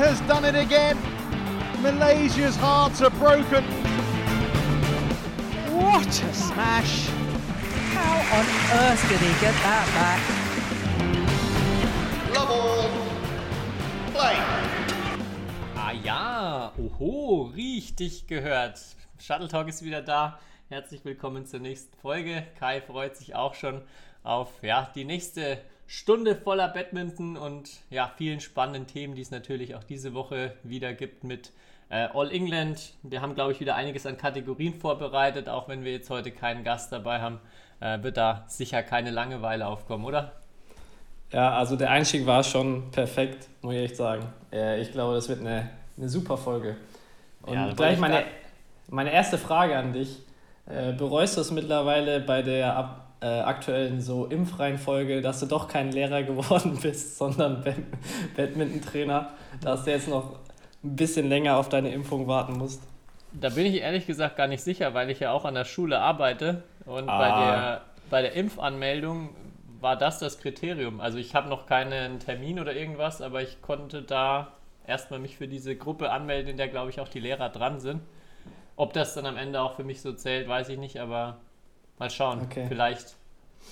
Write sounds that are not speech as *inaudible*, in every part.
has done it again. Malaysia's hearts are broken. What a smash! How on earth did he get that back? Love all. Play. Ah ja, oho, richtig gehört. Shuttle Talk ist wieder da. Herzlich willkommen zur nächsten Folge. Kai freut sich auch schon auf ja, die nächste Stunde voller Badminton und ja, vielen spannenden Themen, die es natürlich auch diese Woche wieder gibt mit äh, All England. Wir haben, glaube ich, wieder einiges an Kategorien vorbereitet, auch wenn wir jetzt heute keinen Gast dabei haben, äh, wird da sicher keine Langeweile aufkommen, oder? Ja, also der Einstieg war schon perfekt, muss ich echt sagen. Äh, ich glaube, das wird eine, eine super Folge. Und Ja, gleich meine, grad- meine erste Frage an dich. Äh, bereust du es mittlerweile bei der ab, äh, aktuellen so Impfreihenfolge, dass du doch kein Lehrer *laughs* geworden bist, sondern Bad Badminton-Trainer, dass du jetzt noch ein bisschen länger auf deine Impfung warten musst? Da bin ich ehrlich gesagt gar nicht sicher, weil ich ja auch an der Schule arbeite und Ah. bei, der, bei der Impfanmeldung war das das Kriterium. Also ich habe noch keinen Termin oder irgendwas, aber ich konnte da erstmal mich für diese Gruppe anmelden, in der glaube ich auch die Lehrer dran sind. Ob das dann am Ende auch für mich so zählt, weiß ich nicht, aber mal schauen. Okay. Vielleicht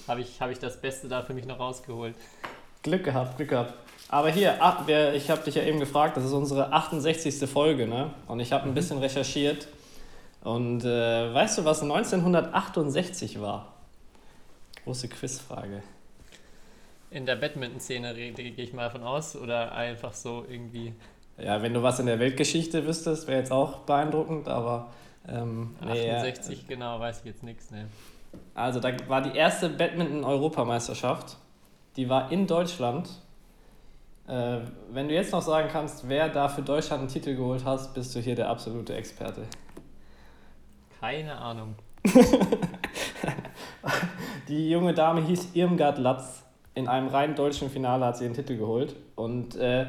habe ich, habe ich das Beste da für mich noch rausgeholt. Glück gehabt, Glück gehabt. Aber hier, ach, wer, ich habe dich ja eben gefragt, das ist unsere 68. Folge, ne? Und ich habe ein bisschen recherchiert. Und äh, weißt du, was 1968 war? Große Quizfrage. In der Badminton-Szene rede gehe ich mal von aus oder einfach so irgendwie Ja, wenn du was in der Weltgeschichte wüsstest, wäre jetzt auch beeindruckend, aber. Ähm, nee, ja. 68, genau, weiß ich jetzt nichts. Ne. Also, da war die erste Badminton-Europameisterschaft. Die war in Deutschland. Äh, wenn du jetzt noch sagen kannst, wer da für Deutschland einen Titel geholt hat, bist du hier der absolute Experte. Keine Ahnung. *laughs* Die junge Dame hieß Irmgard Latz. In einem rein deutschen Finale hat sie den Titel geholt. Und äh,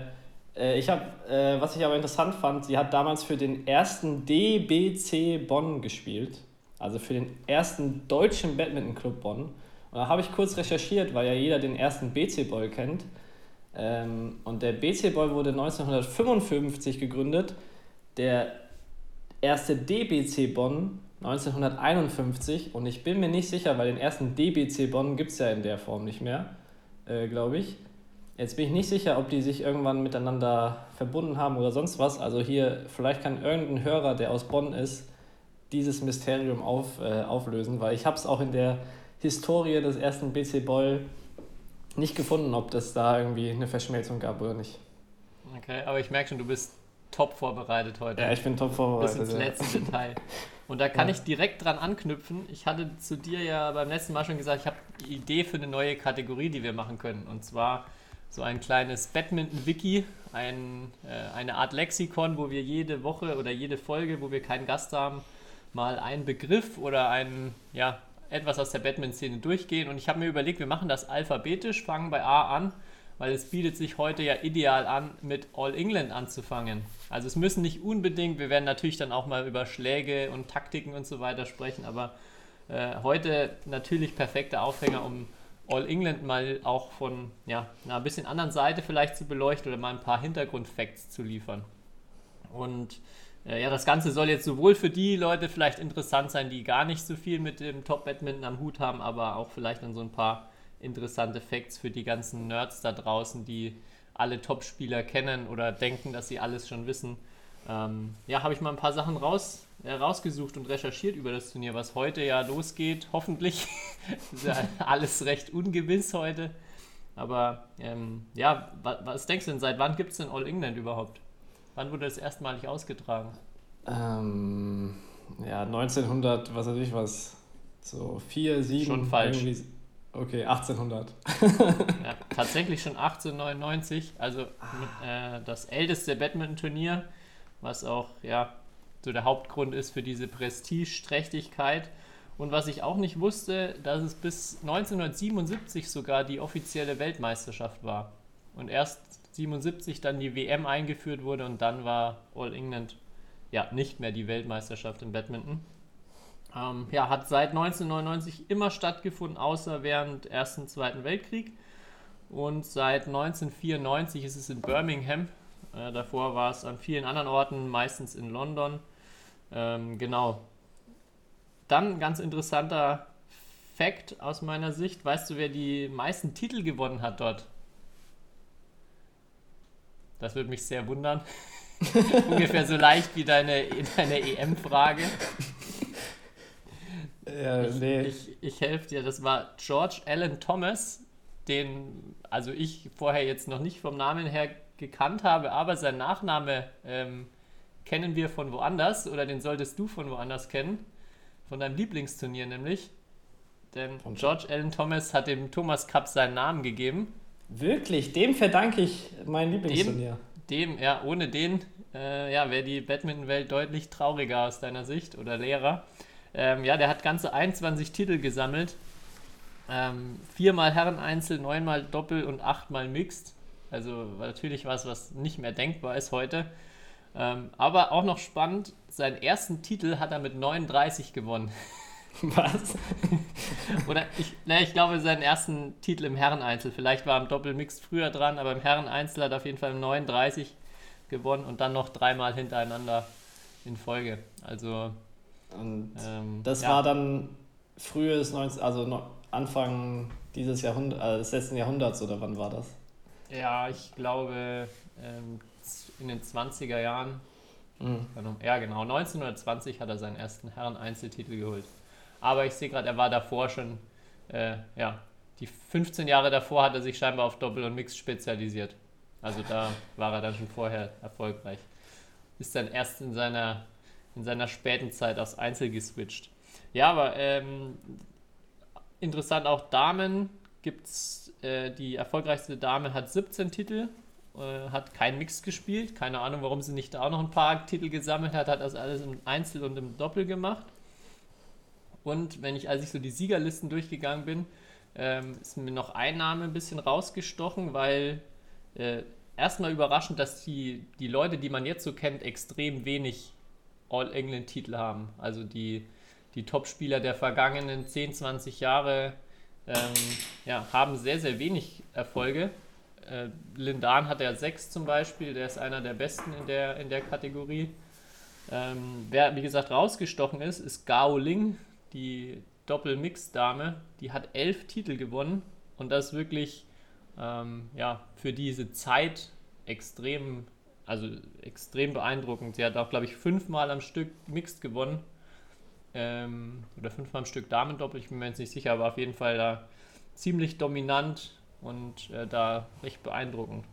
äh, ich habe, äh, was ich aber interessant fand, sie hat damals für den ersten DBC Bonn gespielt. Also für den ersten deutschen Badminton-Club Bonn. Und da habe ich kurz recherchiert, weil ja jeder den ersten BC-Boy kennt. Ähm, und der BC-Boy wurde 1955 gegründet. Der erste DBC Bonn 1951 und ich bin mir nicht sicher, weil den ersten DBC Bonn gibt es ja in der Form nicht mehr, äh, glaube ich. Jetzt bin ich nicht sicher, ob die sich irgendwann miteinander verbunden haben oder sonst was. Also hier, vielleicht kann irgendein Hörer, der aus Bonn ist, dieses Mysterium auf, äh, auflösen, weil ich habe es auch in der Historie des ersten BC Boll nicht gefunden, ob das da irgendwie eine Verschmelzung gab oder nicht. Okay, aber ich merke schon, du bist top vorbereitet heute. Ja, ich bin top bis vorbereitet. ins ja. letzte *laughs* Detail. Und da kann Ja. ich direkt dran anknüpfen. Ich hatte zu dir ja beim letzten Mal schon gesagt, ich habe die Idee für eine neue Kategorie, die wir machen können. Und zwar so ein kleines Badminton-Wiki, ein, äh, eine Art Lexikon, wo wir jede Woche oder jede Folge, wo wir keinen Gast haben, mal einen Begriff oder ein, ja, etwas aus der Badminton-Szene durchgehen. Und ich habe mir überlegt, wir machen das alphabetisch, fangen bei A an, weil es bietet sich heute ja ideal an, mit All England anzufangen. Also es müssen nicht unbedingt, wir werden natürlich dann auch mal über Schläge und Taktiken und so weiter sprechen, aber äh, heute natürlich perfekter Aufhänger, um All England mal auch von ja, einer bisschen anderen Seite vielleicht zu beleuchten oder mal ein paar Hintergrundfacts zu liefern. Und ja, das Ganze soll jetzt sowohl für die Leute vielleicht interessant sein, die gar nicht so viel mit dem Top-Badminton am Hut haben, aber auch vielleicht dann so ein paar interessante Facts für die ganzen Nerds da draußen, die alle Top-Spieler kennen oder denken, dass sie alles schon wissen. Ähm, ja, habe ich mal ein paar Sachen raus, äh, rausgesucht und recherchiert über das Turnier, was heute ja losgeht, hoffentlich. *laughs* ist ja alles recht ungewiss heute. Aber ähm, ja, wa was denkst du denn, seit wann gibt es denn All England überhaupt? Wann wurde das erstmalig ausgetragen? Ähm, ja, 1900, was weiß ich was, so 4, 7. Schon falsch. Okay, 1800. *laughs* Ja, tatsächlich schon 1899, also äh, das älteste Badminton-Turnier, was auch ja so der Hauptgrund ist für diese Prestigeträchtigkeit. Und was ich auch nicht wusste, dass es bis 1977 sogar die offizielle Weltmeisterschaft war. Und erst 77 dann die WM eingeführt wurde und dann war All England ja nicht mehr die Weltmeisterschaft im Badminton. Ähm, ja, hat seit 1999 immer stattgefunden, außer während Ersten und Zweiten Weltkrieg. Und seit 1994 ist es in Birmingham Äh, davor war es an vielen anderen Orten, meistens in London. Ähm, genau. Dann ganz interessanter Fact aus meiner Sicht. Weißt du, wer die meisten Titel gewonnen hat dort? Das würde mich sehr wundern. *laughs* *laughs* Ungefähr so leicht wie deine, deine EM-Frage. Ja, Ich, nee. ich, ich helfe dir, das war George Allen Thomas, den also ich vorher jetzt noch nicht vom Namen her gekannt habe, aber sein Nachname ähm, kennen wir von woanders oder den solltest du von woanders kennen, von deinem Lieblingsturnier nämlich. Denn Von- George Allen Thomas hat dem Thomas Cup seinen Namen gegeben. Wirklich, dem verdanke ich mein Lieblingsturnier. Dem, ja, ohne den äh, ja, wäre die Badminton-Welt deutlich trauriger aus deiner Sicht oder leerer. Ähm, ja, der hat ganze 21 Titel gesammelt. Ähm, viermal Herreneinzel, neunmal Doppel und achtmal Mixed. Also natürlich was, was nicht mehr denkbar ist heute. Ähm, aber auch noch spannend, seinen ersten Titel hat er mit 39 gewonnen. *laughs* *laughs* Was? Oder ich, ne, ich glaube, seinen ersten Titel im Herreneinzel. Vielleicht war im Doppelmix früher dran, aber im Herreneinzel hat er auf jeden Fall 39 gewonnen und dann noch dreimal hintereinander in Folge. Also, Und ähm, das ja, war dann frühes 19, also Anfang dieses Jahrhunderts, äh, des letzten Jahrhunderts oder wann war das? Ja, ich glaube, ähm, in den 20er Jahren. Mhm. Ja, genau. 1920 hat er seinen ersten Herren-Einzeltitel geholt. Aber ich sehe gerade, er war davor schon, äh, ja, die 15 Jahre davor hat er sich scheinbar auf Doppel und Mix spezialisiert. Also da war er dann schon vorher erfolgreich. Ist dann erst in seiner, in seiner späten Zeit aufs Einzel geswitcht. Ja, aber ähm, interessant auch Damen gibt's äh, die erfolgreichste Dame hat 17 Titel, äh, hat kein Mix gespielt. Keine Ahnung, warum sie nicht da auch noch ein paar Titel gesammelt hat, hat das alles im Einzel und im Doppel gemacht. Und wenn ich, als ich so die Siegerlisten durchgegangen bin, ähm, ist mir noch ein Name ein bisschen rausgestochen, weil äh, erstmal überraschend, dass die, die Leute, die man jetzt so kennt, extrem wenig All-England-Titel haben. Also die, die Top-Spieler der vergangenen 10, 20 Jahre ähm, ja, haben sehr, sehr wenig Erfolge. Äh, Lindan hat ja sechs zum Beispiel, der ist einer der besten in der, in der Kategorie. Ähm, wer, wie gesagt, rausgestochen ist, ist Gao Ling, die Doppel-Mix-Dame. Die hat elf Titel gewonnen und das wirklich ähm, ja, für diese Zeit extrem, also extrem beeindruckend. Sie hat auch, glaube ich, fünfmal am Stück Mixed gewonnen. Ähm, oder fünfmal am Stück Damen-Doppel, ich bin mir jetzt nicht sicher, aber auf jeden Fall da ziemlich dominant und äh, da recht beeindruckend.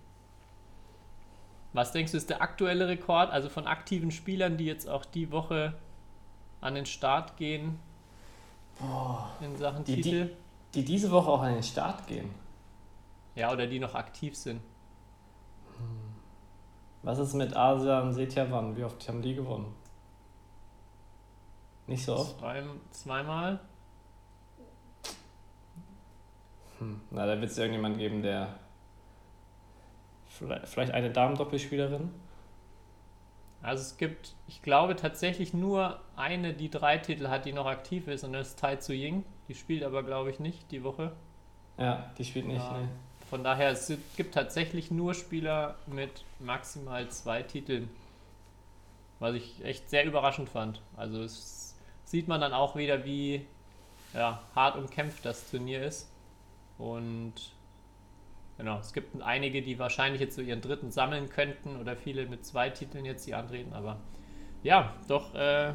Was denkst du, ist der aktuelle Rekord, also von aktiven Spielern, die jetzt auch die Woche an den Start gehen in Sachen Die- die- Titel? Die diese Woche auch an den Start gehen. Ja, oder die noch aktiv sind. Was ist mit Asian Setyavan? Wie oft haben die gewonnen? Nicht so oft? Zwei, zweimal? Hm. Na, da wird es irgendjemand geben, der. Vielleicht, vielleicht eine Damendoppelspielerin? Also es gibt, ich glaube tatsächlich nur eine, die drei Titel hat, die noch aktiv ist und das ist Tai Tzu Ying. Die spielt aber glaube ich nicht die Woche. Ja, die spielt nicht. Ja. Nee. Von daher, es gibt tatsächlich nur Spieler mit maximal zwei Titeln. Was ich echt sehr überraschend fand. Also es sieht man dann auch wieder, wie ja, hart umkämpft das Turnier ist. Und genau, es gibt einige, die wahrscheinlich jetzt so ihren dritten sammeln könnten oder viele mit zwei Titeln jetzt die antreten. Aber ja, doch äh,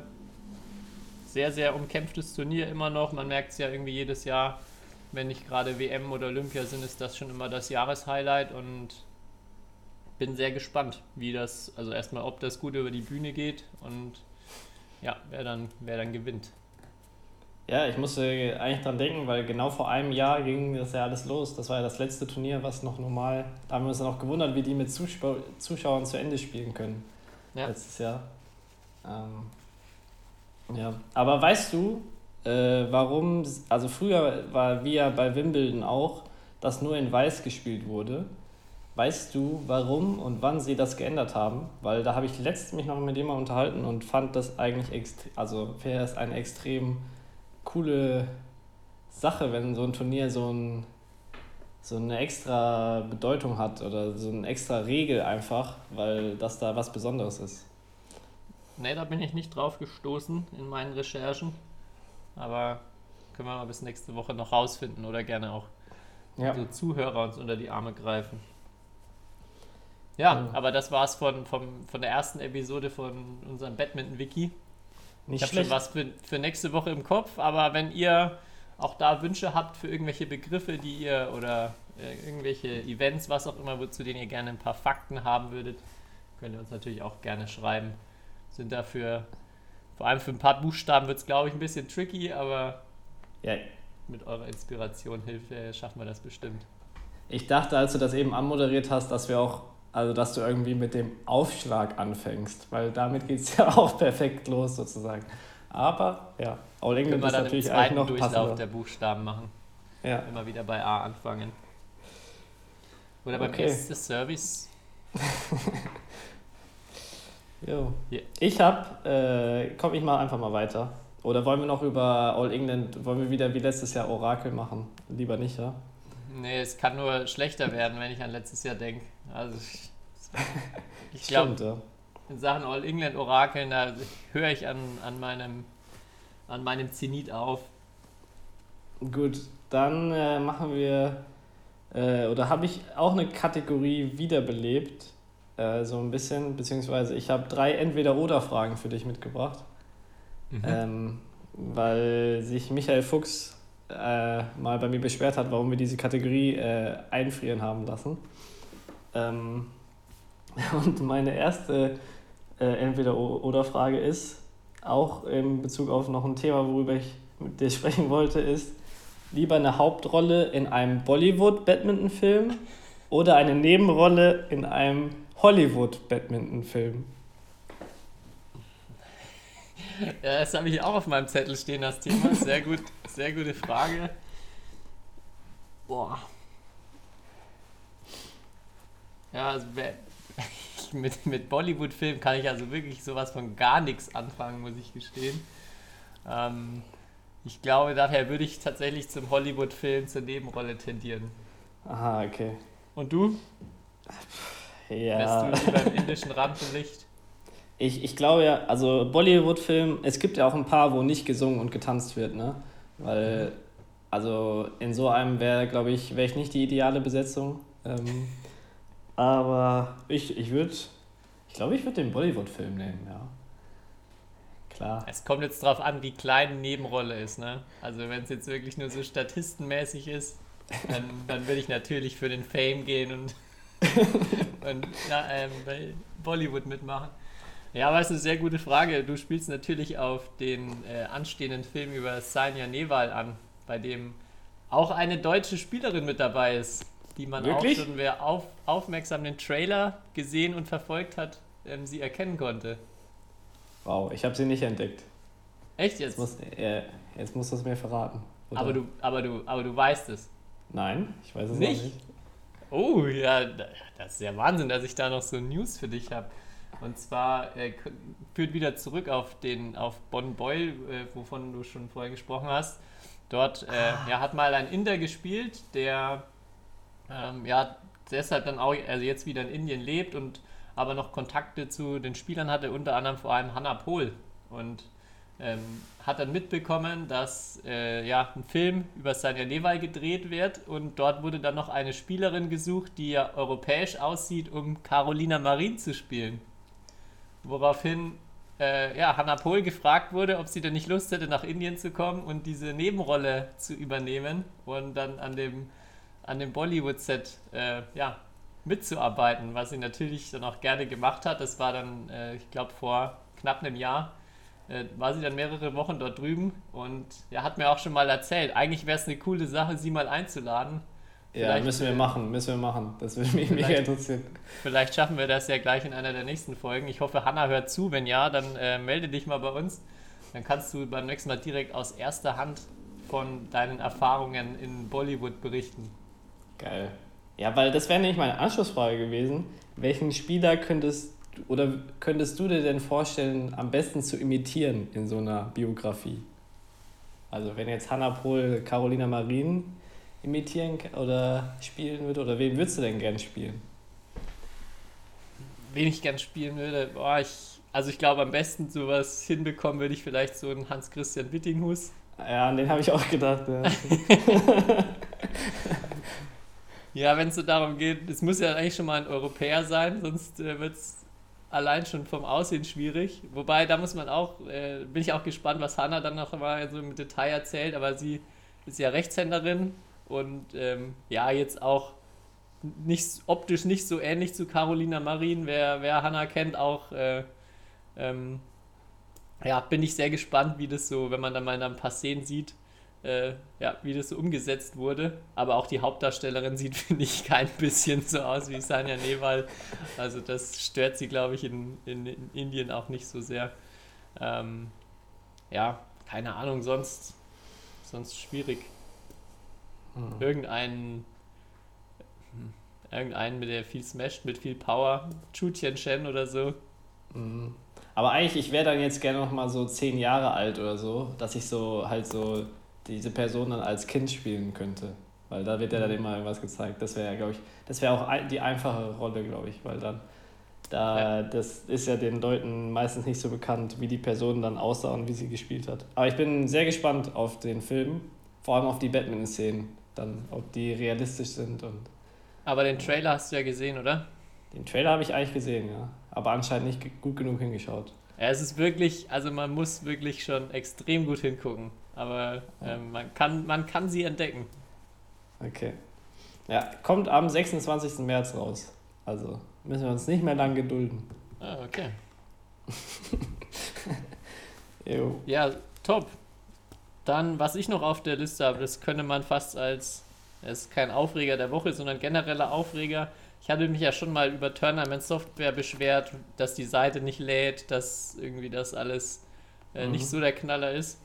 sehr, sehr umkämpftes Turnier immer noch. Man merkt es ja irgendwie jedes Jahr wenn nicht gerade WM oder Olympia sind, ist das schon immer das Jahreshighlight und bin sehr gespannt, wie das, also erstmal, ob das gut über die Bühne geht und ja, wer dann, wer dann gewinnt. Ja, ich musste eigentlich dran denken, weil genau vor einem Jahr ging das ja alles los. Das war ja das letzte Turnier, was noch normal. Da haben wir uns dann auch gewundert, wie die mit Zuschau Zuschauern zu Ende spielen können. Ja. Letztes Jahr. Ähm, ja, aber weißt du, äh, warum, also früher war wie ja bei Wimbledon auch, dass nur in Weiß gespielt wurde. Weißt du, warum und wann sie das geändert haben? Weil da habe ich letztens mich noch mit jemandem unterhalten und fand das eigentlich also wäre es eine extrem coole Sache, wenn so ein Turnier so ein so eine extra Bedeutung hat oder so eine extra Regel einfach, weil das da was Besonderes ist. Ne, da bin ich nicht drauf gestoßen in meinen Recherchen. Aber können wir mal bis nächste Woche noch rausfinden oder gerne auch Ja. unsere Zuhörer uns unter die Arme greifen. Ja, Ja. aber das war's von, vom, von der ersten Episode von unserem Badminton-Wiki. Ich Nicht habe schon was für, für nächste Woche im Kopf, aber wenn ihr auch da Wünsche habt für irgendwelche Begriffe, die ihr oder äh, irgendwelche Events, was auch immer, zu denen ihr gerne ein paar Fakten haben würdet, könnt ihr uns natürlich auch gerne schreiben. Sind dafür, vor allem für ein paar Buchstaben wird es, glaube ich, ein bisschen tricky, aber Ja, mit eurer Inspiration, Hilfe schaffen wir das bestimmt. ich dachte, als du das eben anmoderiert hast, dass wir auch, also dass du irgendwie mit dem Aufschlag anfängst, weil damit geht es ja *laughs* auch perfekt los sozusagen. Aber ja, All England ist dann im natürlich eigentlich noch Durchlauf passender. der Buchstaben machen. Ja. Immer wieder bei A anfangen. Oder beim Okay. S des Service. *laughs* Jo. Ja. Ich hab, äh, komm, ich mach einfach mal weiter. Oder wollen wir noch über All England, wollen wir wieder wie letztes Jahr Orakel machen? Lieber nicht, ja? Nee, es kann nur schlechter werden, wenn ich an letztes Jahr denke. Also ich, *laughs* ich glaube, ja. in Sachen All England Orakeln, da höre ich an, an, meinem, an meinem Zenit auf. Gut, dann äh, machen wir, äh, oder habe ich auch eine Kategorie wiederbelebt, äh, so ein bisschen, beziehungsweise ich habe drei Entweder-Oder-Fragen für dich mitgebracht, ähm, weil sich Michael Fuchs äh, mal bei mir beschwert hat, warum wir diese Kategorie äh, einfrieren haben lassen. Ähm, *laughs* und meine erste äh, Entweder-Oder-Frage ist, auch in Bezug auf noch ein Thema, worüber ich mit dir *laughs* sprechen wollte, ist, lieber eine Hauptrolle in einem Bollywood-Badminton-Film oder eine Nebenrolle in einem Hollywood-Badminton-Film? Ja, das habe ich auch auf meinem Zettel stehen, das Thema. Sehr gut, *laughs* sehr gute Frage. Boah. Ja, also *laughs* mit, mit Bollywood-Film kann ich also wirklich sowas von gar nichts anfangen, muss ich gestehen. Ähm, ich glaube, daher würde ich tatsächlich zum Hollywood-Film zur Nebenrolle tendieren. Aha, okay. Und du? Ja. Wärst du lieber im indischen Rampenlicht? Ich, ich glaube ja, also Bollywood-Film, es gibt ja auch ein paar, wo nicht gesungen und getanzt wird, ne? Weil, also in so einem wäre, glaube ich, wäre ich nicht die ideale Besetzung. Ähm, aber ich, würde, ich glaube, ich würde den Bollywood-Film nehmen, ja. Klar. Es kommt jetzt drauf an, wie klein die Nebenrolle ist, ne? Also wenn es jetzt wirklich nur so statistenmäßig ist, dann, dann würde ich natürlich für den Fame gehen und, *laughs* und ja, ähm, Bollywood mitmachen. Ja, aber es ist eine sehr gute Frage. Du spielst natürlich auf den äh, anstehenden Film über Sanya Newal an, bei dem auch eine deutsche Spielerin mit dabei ist, die man Wirklich? auch schon, wer auf, aufmerksam den Trailer gesehen und verfolgt hat, ähm, sie erkennen konnte. Wow, ich habe sie nicht entdeckt. Echt Jetzt jetzt? muss, äh, jetzt musst du es mir verraten. oder? Aber du, aber du, aber du weißt es. Nein, ich weiß es Nicht? nicht. Oh, ja, da- das ist ja Wahnsinn, dass ich da noch so News für dich habe. Und zwar äh, führt wieder zurück auf den auf Bonn Boyle, äh, wovon du schon vorher gesprochen hast. Dort äh, ja, hat mal ein Inder gespielt, der ähm, ja deshalb dann auch also jetzt wieder in Indien lebt und aber noch Kontakte zu den Spielern hatte, unter anderem vor allem Hannah Pohl. Und ähm, hat dann mitbekommen, dass äh, ja, ein Film über Sanja Newal gedreht wird und dort wurde dann noch eine Spielerin gesucht, die ja europäisch aussieht, um Carolina Marin zu spielen. Woraufhin äh, ja, Hannah Pohl gefragt wurde, ob sie denn nicht Lust hätte, nach Indien zu kommen und diese Nebenrolle zu übernehmen und dann an dem, an dem Bollywood-Set äh, ja, mitzuarbeiten, was sie natürlich dann auch gerne gemacht hat. Das war dann, äh, ich glaube, vor knapp einem Jahr äh, war sie dann mehrere Wochen dort drüben und ja, hat mir auch schon mal erzählt, eigentlich wäre es eine coole Sache, sie mal einzuladen. Ja, Vielleicht, müssen wir machen, müssen wir machen. Das würde mich mega vielleicht- interessieren. Vielleicht schaffen wir das ja gleich in einer der nächsten Folgen. Ich hoffe, Hanna hört zu. Wenn ja, dann äh, melde dich mal bei uns. Dann kannst du beim nächsten Mal direkt aus erster Hand von deinen Erfahrungen in Bollywood berichten. Geil. Ja, weil das wäre nämlich meine Anschlussfrage gewesen. Welchen Spieler könntest du- oder könntest du dir denn vorstellen, am besten zu imitieren in so einer Biografie? Also wenn jetzt Hannah Pohl Carolina Marin imitieren oder spielen würde? Oder wen würdest du denn gern spielen? Wen ich gern spielen würde? Boah, ich, also ich glaube, am besten sowas hinbekommen würde ich vielleicht so einen Hans-Christian Wittinghus. Ja, an den habe ich auch gedacht. Ja. *laughs* ja, wenn es so darum geht, es muss ja eigentlich schon mal ein Europäer sein, sonst äh, wird es allein schon vom Aussehen schwierig. Wobei, da muss man auch, äh, bin ich auch gespannt, was Hanna dann noch mal so im Detail erzählt, aber sie ist ja Rechtshänderin und ähm, ja, jetzt auch nicht, optisch nicht so ähnlich zu Carolina Marin. Wer, wer Hanna kennt, auch äh, ähm, ja, bin ich sehr gespannt, wie das so, wenn man dann mal ein paar Szenen sieht, äh, ja, wie das so umgesetzt wurde. Aber auch die Hauptdarstellerin sieht, *laughs* finde ich, kein bisschen so aus wie Sanja Newal. Also das stört sie, glaube ich, in, in, in, Indien auch nicht so sehr. Ähm, ja, keine Ahnung, sonst, sonst schwierig. Mhm. Irgendeinen hm, irgendeinen, mit der viel smasht, mit viel Power, Chu Tien Shen oder so. Mhm. Aber eigentlich, ich wäre dann jetzt gerne noch mal so zehn Jahre alt oder so, dass ich so halt so diese Person dann als Kind spielen könnte. Weil da wird ja dann mhm. immer irgendwas gezeigt. Das wäre, glaube ich, das wäre auch die einfache Rolle, glaube ich, weil dann da, ja. das ist ja den Leuten meistens nicht so bekannt, wie die Person dann aussah und wie sie gespielt hat. Aber ich bin sehr gespannt auf den Film, vor allem auf die Batman-Szenen, dann, ob die realistisch sind und. Aber den Trailer hast du ja gesehen, oder? Den Trailer habe ich eigentlich gesehen, ja. Aber anscheinend nicht gut genug hingeschaut. Ja, es ist wirklich, also man muss wirklich schon extrem gut hingucken. Aber ähm, man, kann, man kann sie entdecken. Okay. Ja, kommt am 26. März raus. Also müssen wir uns nicht mehr lang gedulden. Ah, okay. *laughs* ja, top. Dann, was ich noch auf der Liste habe, das könnte man fast als, es ist kein Aufreger der Woche, sondern genereller Aufreger ich hatte mich ja schon mal über Tournament Software beschwert, dass die Seite nicht lädt, dass irgendwie das alles äh, mhm. nicht so der Knaller ist.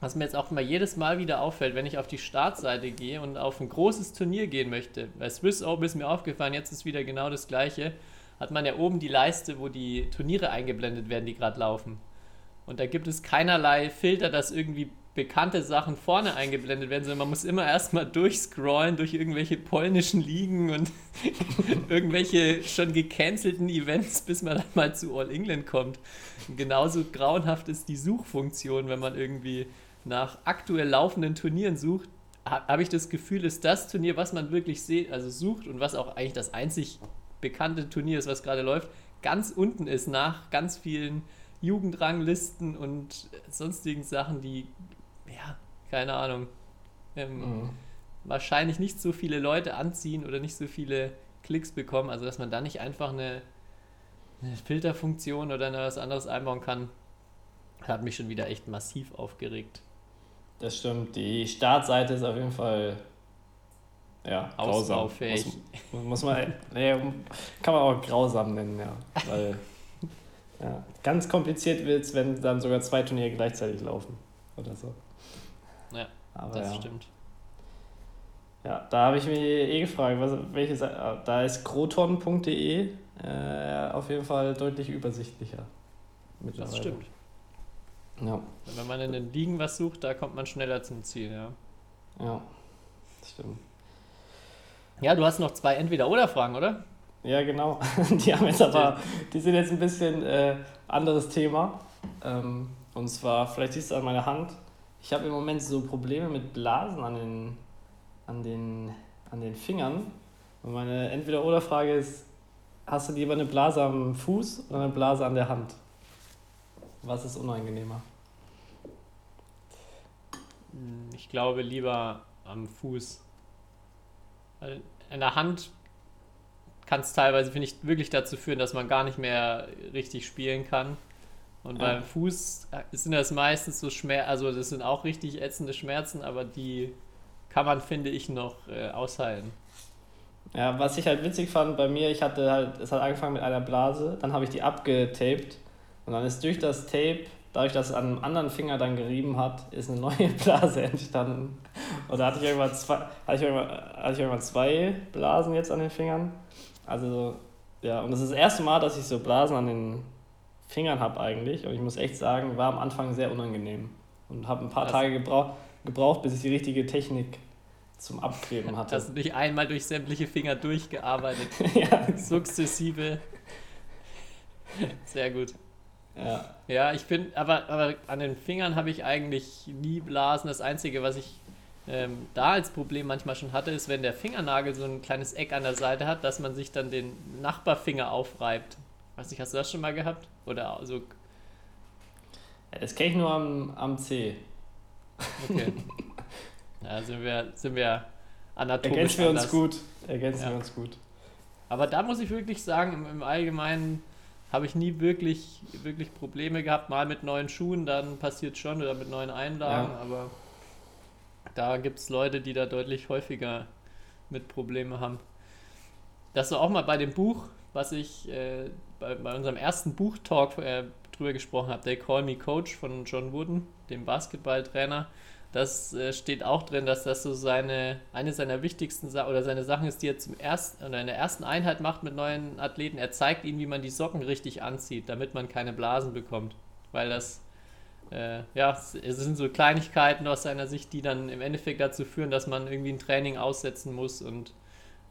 Was mir jetzt auch mal jedes Mal wieder auffällt, wenn ich auf die Startseite gehe und auf ein großes Turnier gehen möchte. Bei Swiss Open ist mir aufgefallen, jetzt ist wieder genau das gleiche. Hat man ja oben die Leiste, wo die Turniere eingeblendet werden, die gerade laufen. Und da gibt es keinerlei Filter, dass irgendwie bekannte Sachen vorne eingeblendet werden, sondern man muss immer erstmal durchscrollen durch irgendwelche polnischen Ligen und *laughs* irgendwelche schon gecancelten Events, bis man dann mal zu All England kommt. Und genauso grauenhaft ist die Suchfunktion, wenn man irgendwie nach aktuell laufenden Turnieren sucht, habe ich das Gefühl, ist das Turnier, was man wirklich sieht, also sucht und was auch eigentlich das einzig bekannte Turnier ist, was gerade läuft, ganz unten ist nach ganz vielen Jugendranglisten und sonstigen Sachen, die keine Ahnung, ähm, mhm. wahrscheinlich nicht so viele Leute anziehen oder nicht so viele Klicks bekommen. Also, dass man da nicht einfach eine, eine Filterfunktion oder was anderes einbauen kann, hat mich schon wieder echt massiv aufgeregt. Das stimmt. Die Startseite ist auf jeden Fall ja, grausam. Muss, muss man, nee, kann man auch grausam nennen, ja. Weil ja, ganz kompliziert wird es, wenn dann sogar zwei Turniere gleichzeitig laufen oder so. Aber das ja. stimmt. Ja, da habe ich mich eh gefragt, was, welche Seite, ah, da ist croton.de äh, auf jeden Fall deutlich übersichtlicher. Das stimmt. Ja. Wenn man in den Ligen was sucht, da kommt man schneller zum Ziel, ja. Ja, das stimmt. Ja, du hast noch zwei Entweder-Oder-Fragen, oder? Ja, genau. *laughs* Die haben jetzt aber, die sind jetzt ein bisschen äh, anderes Thema. Ähm, und zwar, vielleicht siehst du an meiner Hand, ich habe im Moment so Probleme mit Blasen an den, an den, an den Fingern. Und meine Entweder-Oder-Frage ist, hast du lieber eine Blase am Fuß oder eine Blase an der Hand? Was ist unangenehmer? Ich glaube lieber am Fuß. In der Hand kann es teilweise, finde ich, wirklich dazu führen, dass man gar nicht mehr richtig spielen kann. Und ja. beim Fuß äh, sind das meistens so Schmerzen, also das sind auch richtig ätzende Schmerzen, aber die kann man, finde ich, noch äh, ausheilen. Ja, was ich halt witzig fand bei mir, ich hatte halt, es hat angefangen mit einer Blase, dann habe ich die abgetaped und dann ist durch das Tape, dadurch, dass es an einem anderen Finger dann gerieben hat, ist eine neue *laughs* Blase entstanden. Und da hatte ich irgendwann zwei, hatte ich irgendwann, hatte ich irgendwann zwei Blasen jetzt an den Fingern. Also, ja, und das ist das erste Mal, dass ich so Blasen an den Fingern habe eigentlich. Und ich muss echt sagen, war am Anfang sehr unangenehm. Und habe ein paar also. Tage gebraucht, gebraucht, bis ich die richtige Technik zum Abkleben hatte. Hast du dich einmal durch sämtliche Finger durchgearbeitet. *laughs* ja. Sukzessive. Sehr gut. ja. Ja, ich bin, aber, aber an den Fingern habe ich eigentlich nie Blasen. Das Einzige, was ich ähm, da als Problem manchmal schon hatte, ist, wenn der Fingernagel so ein kleines Eck an der Seite hat, dass man sich dann den Nachbarfinger aufreibt. Weiß nicht, hast du das schon mal gehabt? Oder so, Ja, Das kenne ich nur am, am C. okay. *laughs* ja, sind wir, sind wir anatomisch Ergänzen wir uns anders. gut. Ergänzen Ja. wir uns gut. Aber da muss ich wirklich sagen, im, im Allgemeinen habe ich nie wirklich, wirklich Probleme gehabt. Mal mit neuen Schuhen, dann passiert schon, oder mit neuen Einlagen, Ja. aber da gibt es Leute, die da deutlich häufiger mit Probleme haben. Das war auch mal bei dem Buch, was ich äh, bei, bei unserem ersten Buchtalk äh, drüber gesprochen habe, They Call Me Coach von John Wooden, dem Basketballtrainer. Das äh, steht auch drin, dass das so seine, eine seiner wichtigsten Sa oder seine Sachen ist, die er zum ersten oder in der ersten Einheit macht mit neuen Athleten. Er zeigt ihnen, wie man die Socken richtig anzieht, damit man keine Blasen bekommt. Weil das, äh, ja, es sind so Kleinigkeiten aus seiner Sicht, die dann im Endeffekt dazu führen, dass man irgendwie ein Training aussetzen muss und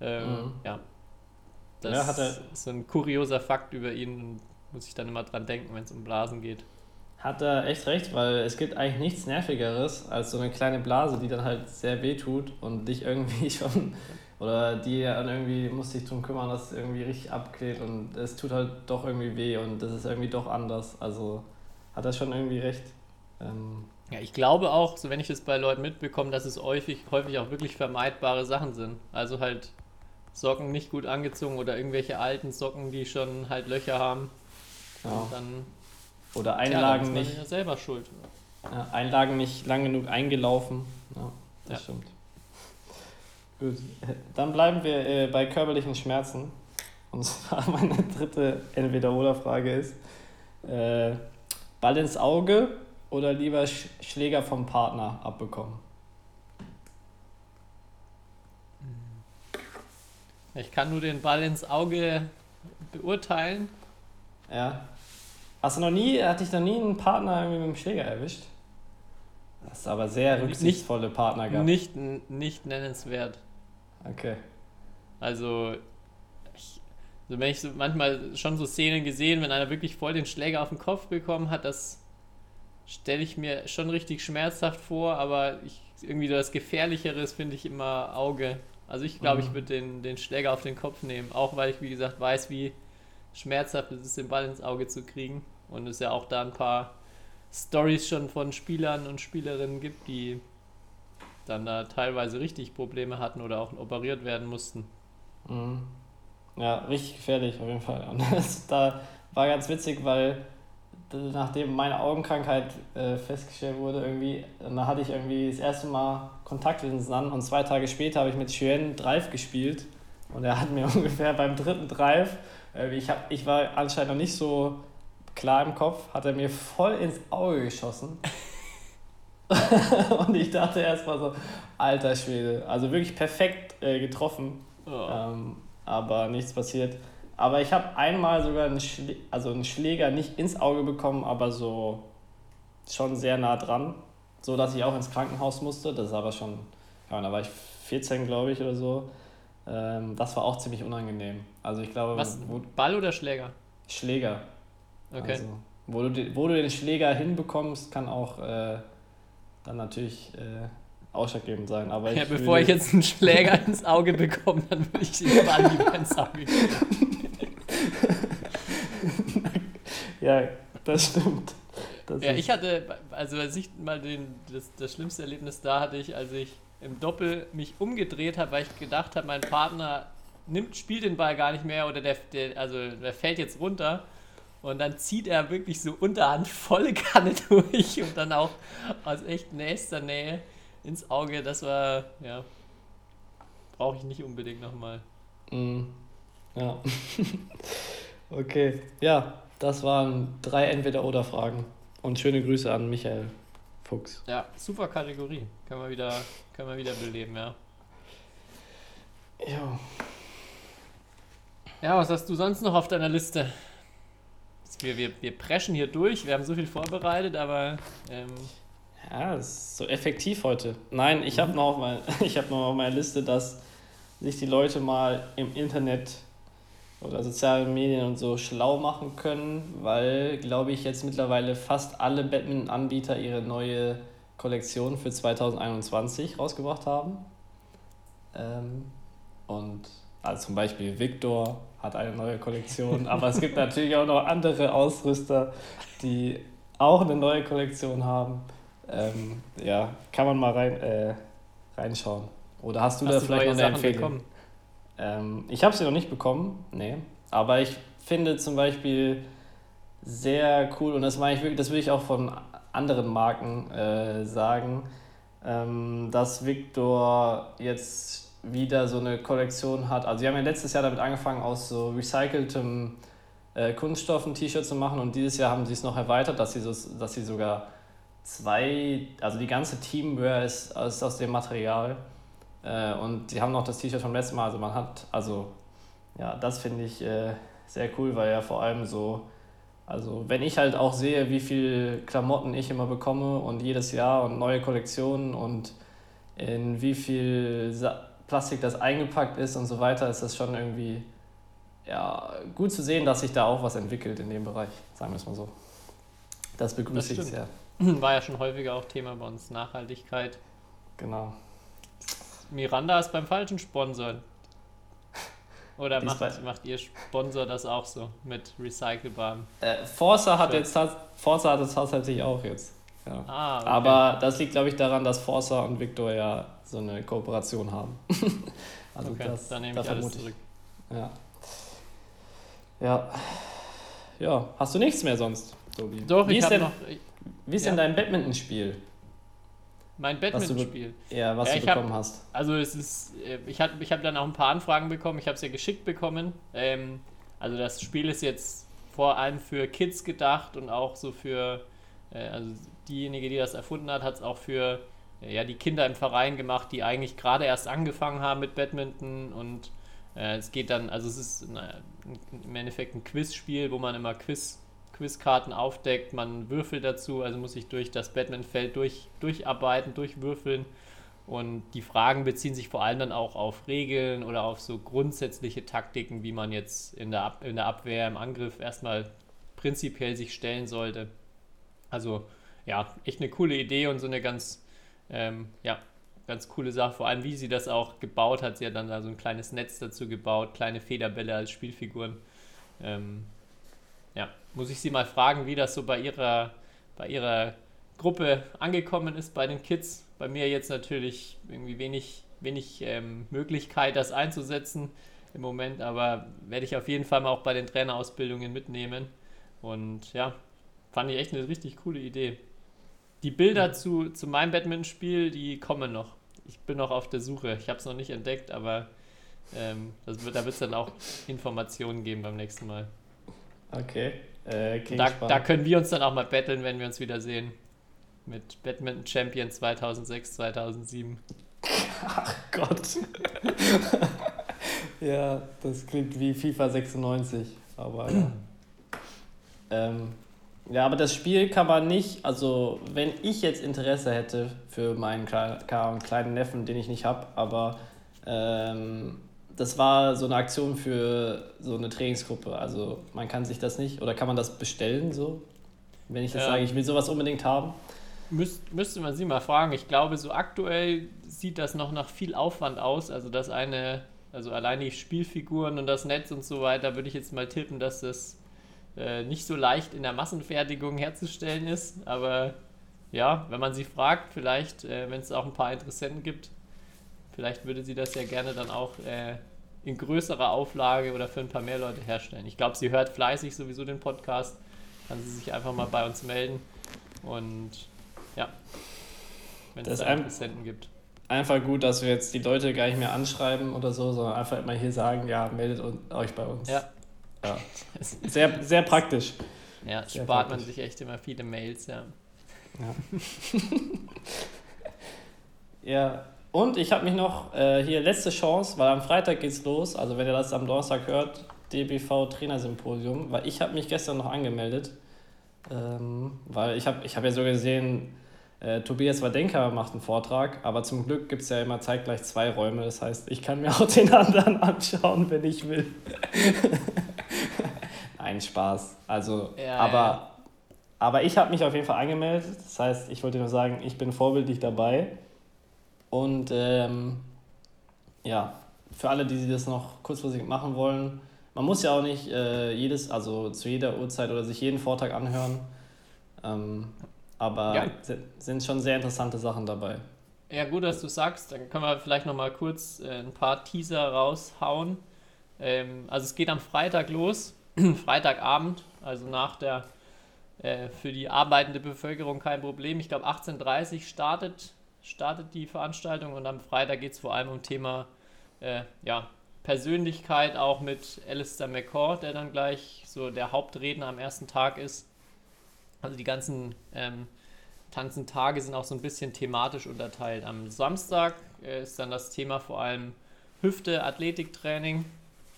äh, Mhm. ja. Das Ja, hat er- ist so ein kurioser Fakt über ihn und muss ich dann immer dran denken, wenn es um Blasen geht. Hat er echt recht, weil es gibt eigentlich nichts Nervigeres als so eine kleine Blase, die dann halt sehr weh tut und dich irgendwie *laughs* schon, oder die dann irgendwie, muss dich drum kümmern, dass es irgendwie richtig abklebt und es tut halt doch irgendwie weh und das ist irgendwie doch anders. Also hat er schon irgendwie recht. Ähm, Ja, ich glaube auch, so wenn ich das bei Leuten mitbekomme, dass es häufig, häufig auch wirklich vermeidbare Sachen sind. Also halt Socken nicht gut angezogen oder irgendwelche alten Socken, die schon halt Löcher haben. ja. Dann, Oder dann Einlagen man nicht, ja selber schuld. ja, Einlagen nicht lang genug eingelaufen. Ja, das Ja. stimmt. Gut, dann bleiben wir äh, bei körperlichen Schmerzen. Und *laughs* zwar meine dritte Entweder-Oder-Frage ist: äh, Ball ins Auge oder lieber Sch Schläger vom Partner abbekommen? Ich kann nur den Ball ins Auge beurteilen. Ja. Hast du noch nie, hat dich noch nie ein Partner irgendwie mit dem Schläger erwischt? Hast aber sehr Nicht- rücksichtsvolle Partner gehabt. Nicht, nicht nennenswert. Okay. Also, ich, also wenn ich so manchmal schon so Szenen gesehen, wenn einer wirklich voll den Schläger auf den Kopf bekommen hat, das stelle ich mir schon richtig schmerzhaft vor, aber ich, irgendwie das Gefährlichere ist, finde ich immer Auge. Also ich glaube, ich Mhm. würde den, den Schläger auf den Kopf nehmen, auch weil ich, wie gesagt, weiß, wie schmerzhaft es ist, den Ball ins Auge zu kriegen. Und es ja auch da ein paar Stories schon von Spielern und Spielerinnen gibt, die dann da teilweise richtig Probleme hatten oder auch operiert werden mussten. Mhm. Ja, richtig gefährlich auf jeden Fall. *laughs* Und das da war ganz witzig, weil nachdem meine Augenkrankheit äh, festgestellt wurde, irgendwie, da hatte ich irgendwie das erste Mal Kontaktlinsen an und zwei Tage später habe ich mit Chuen Drive gespielt und er hat mir *laughs* ungefähr beim dritten Drive, äh, ich, hab, ich war anscheinend noch nicht so klar im Kopf, hat er mir voll ins Auge geschossen. *laughs* und ich dachte erstmal so, alter Schwede, also wirklich perfekt äh, getroffen. Oh. Ähm, aber nichts passiert. Aber ich habe einmal sogar einen, Schlä also einen Schläger nicht ins Auge bekommen, aber so schon sehr nah dran, so dass ich auch ins Krankenhaus musste. Das ist aber schon, ja, da war ich 14, glaube ich, oder so. Ähm, das war auch ziemlich unangenehm. Also ich glaube, Was? wo, Ball oder Schläger? Schläger. Okay. Also, wo, du, den- wo du den Schläger hinbekommst, kann auch äh, dann natürlich äh, ausschlaggebend sein. Aber ja, ich bevor will- ich jetzt einen Schläger ins Auge bekomme, dann würde ich den Ball lieber ins Auge *laughs* kriegen. Ja, das stimmt. Das Ja, ich hatte, also als ich mal den, das, das schlimmste Erlebnis da hatte ich, als ich im Doppel mich umgedreht habe, weil ich gedacht habe, mein Partner nimmt, spielt den Ball gar nicht mehr oder der, der, also der fällt jetzt runter. Und dann zieht er wirklich so unterhand volle Kanne *laughs* durch und dann auch aus echt nächster Nähe ins Auge. Das war, ja, brauche ich nicht unbedingt nochmal. Mm, Ja. *laughs* okay. Ja, das waren drei Entweder-Oder-Fragen. Und schöne Grüße an Michael Fuchs. Ja, super Kategorie. Kann man wieder, kann man wieder beleben, ja. Ja. Ja, was hast du sonst noch auf deiner Liste? Wir, wir, wir preschen hier durch, wir haben so viel vorbereitet, aber ähm, Ja, das ist so effektiv heute. Nein, ich habe noch, auf mein, *laughs* ich hab noch auf meiner Liste, dass sich die Leute mal im Internet oder sozialen Medien und so schlau machen können, weil, glaube ich, jetzt mittlerweile fast alle Badminton-Anbieter ihre neue Kollektion für 2021 rausgebracht haben. Ähm, und also zum Beispiel Victor hat eine neue Kollektion, aber es gibt natürlich auch noch andere Ausrüster, die auch eine neue Kollektion haben. Ähm, ja, kann man mal rein, äh, reinschauen. Oder hast du hast da vielleicht noch eine Sachen Empfehlung? Bekommen? Ähm, ich habe sie noch nicht bekommen, nee. Aber ich finde zum Beispiel sehr cool, und das meine ich wirklich, das will ich auch von anderen Marken äh, sagen, ähm, dass Victor jetzt wieder so eine Kollektion hat. Also, sie haben ja letztes Jahr damit angefangen, aus so recyceltem äh, Kunststoff ein T-Shirt zu machen, und dieses Jahr haben sie es noch erweitert, dass sie, so, dass sie sogar zwei, also die ganze Teamwear ist, ist aus dem Material. Äh, und sie haben noch das T-Shirt vom letzten Mal. Also man hat, also ja, das finde ich äh, sehr cool, weil ja vor allem so, also wenn ich halt auch sehe, wie viel Klamotten ich immer bekomme und jedes Jahr und neue Kollektionen und in wie viel Plastik das eingepackt ist und so weiter, ist das schon irgendwie ja, gut zu sehen, dass sich da auch was entwickelt in dem Bereich, sagen wir es mal so. Das begrüße ich sehr. War ja schon häufiger auch Thema bei uns, Nachhaltigkeit. Genau. Miranda ist beim falschen Sponsor. Oder macht, macht ihr Sponsor das auch so mit recycelbarem? Äh, Forza, hat jetzt, Forza hat es tatsächlich auch jetzt. Ja. Ah, okay. Aber das liegt, glaube ich, daran, dass Forza und Victor ja so eine Kooperation haben. *laughs* also okay, das, dann nehme ich alles zurück. Ja. Ja. Ja, hast du nichts mehr sonst, Tobi? Doch, wie ich habe noch... Wie ist ja. denn dein Badmintonspiel? Mein Badmintonspiel. Ja, was ja, du bekommen hab, hast. Also es ist, äh, ich habe ich hab dann auch ein paar Anfragen bekommen. Ich habe es ja geschickt bekommen. Ähm, also das Spiel ist jetzt vor allem für Kids gedacht und auch so für, äh, also diejenige, die das erfunden hat, hat es auch für äh, ja, die Kinder im Verein gemacht, die eigentlich gerade erst angefangen haben mit Badminton und äh, es geht dann, also es ist na, im Endeffekt ein Quizspiel, wo man immer Quiz Quizkarten aufdeckt, man würfelt dazu, also muss sich durch das Batman-Feld durch, durcharbeiten, durchwürfeln. Und die Fragen beziehen sich vor allem dann auch auf Regeln oder auf so grundsätzliche Taktiken, wie man jetzt in der, Ab in der Abwehr, im Angriff erstmal prinzipiell sich stellen sollte. Also ja, echt eine coole Idee und so eine ganz, ähm, ja, ganz coole Sache. Vor allem, wie sie das auch gebaut hat. Sie hat dann da so ein kleines Netz dazu gebaut, kleine Federbälle als Spielfiguren. Ähm, muss ich sie mal fragen, wie das so bei ihrer, bei ihrer Gruppe angekommen ist, bei den Kids. Bei mir jetzt natürlich irgendwie wenig, wenig ähm, Möglichkeit, das einzusetzen im Moment, aber werde ich auf jeden Fall mal auch bei den Trainerausbildungen mitnehmen. Und ja, fand ich echt eine richtig coole Idee. Die Bilder zu, zu meinem Badminton-Spiel, die kommen noch. Ich bin noch auf der Suche. Ich habe es noch nicht entdeckt, aber ähm, das wird, da wird es dann auch Informationen geben beim nächsten Mal. Okay. Äh, da, da, können wir uns dann auch mal battlen, wenn wir uns wieder sehen. Mit Badminton Champion 2006, 2007. Ach Gott. *laughs* ja, das klingt wie FIFA 96. Aber ja. *clears throat* ähm, ja, aber das Spiel kann man nicht, also wenn ich jetzt Interesse hätte für meinen kleinen Neffen, den ich nicht habe, aber ähm, das war so eine Aktion für so eine Trainingsgruppe. Also man kann sich das nicht, oder kann man das bestellen so? Wenn ich jetzt ja. sage, ich will sowas unbedingt haben. Müsst, müsste man sie mal fragen. Ich glaube, so aktuell sieht das noch nach viel Aufwand aus. Also das eine, also allein die Spielfiguren und das Netz und so weiter, würde ich jetzt mal tippen, dass das äh, nicht so leicht in der Massenfertigung herzustellen ist. Aber ja, wenn man sie fragt, vielleicht, äh, wenn es auch ein paar Interessenten gibt, vielleicht würde sie das ja gerne dann auch äh, in größerer Auflage oder für ein paar mehr Leute herstellen. Ich glaube, sie hört fleißig sowieso den Podcast. Kann sie sich einfach mal bei uns melden. Und ja, wenn es da Interessenten gibt. Einfach gut, dass wir jetzt die Leute gar nicht mehr anschreiben oder so, sondern einfach immer hier sagen, ja, meldet euch bei uns. Ja. ja. *laughs* Sehr, sehr praktisch. Ja, sehr spart praktisch. man sich echt immer viele Mails, ja. Ja. *laughs* ja, und ich habe mich noch äh, hier letzte Chance, weil am Freitag geht's los, also wenn ihr das am Donnerstag hört, DBV Trainersymposium, weil ich habe mich gestern noch angemeldet, ähm, weil ich habe ich hab ja so gesehen, Äh, Tobias Wadenka macht einen Vortrag, aber zum Glück gibt es ja immer zeitgleich zwei Räume. Das heißt, ich kann mir *laughs* auch den anderen anschauen, wenn ich will. *laughs* Nein, Spaß. Also, Ja, aber, ja. aber ich habe mich auf jeden Fall angemeldet. Das heißt, ich wollte nur sagen, ich bin vorbildlich dabei. Und ähm, ja, für alle, die das noch kurzfristig machen wollen, man muss ja auch nicht äh, jedes, also zu jeder Uhrzeit oder sich jeden Vortrag anhören. Ähm, aber Ja. si- sind schon sehr interessante Sachen dabei. Ja, gut, dass du sagst. Dann können wir vielleicht noch mal kurz äh, ein paar Teaser raushauen. Ähm, also es geht am Freitag los, *clears throat* Freitagabend, also nach der äh, für die arbeitende Bevölkerung kein Problem. Ich glaube 18.30 Uhr startet, startet die Veranstaltung und am Freitag geht es vor allem um Thema äh, ja, Persönlichkeit, auch mit Alistair McCaw, der dann gleich so der Hauptredner am ersten Tag ist. Also die ganzen ähm, Tanzentage sind auch so ein bisschen thematisch unterteilt. Am Samstag äh, ist dann das Thema vor allem Hüfte, Athletiktraining,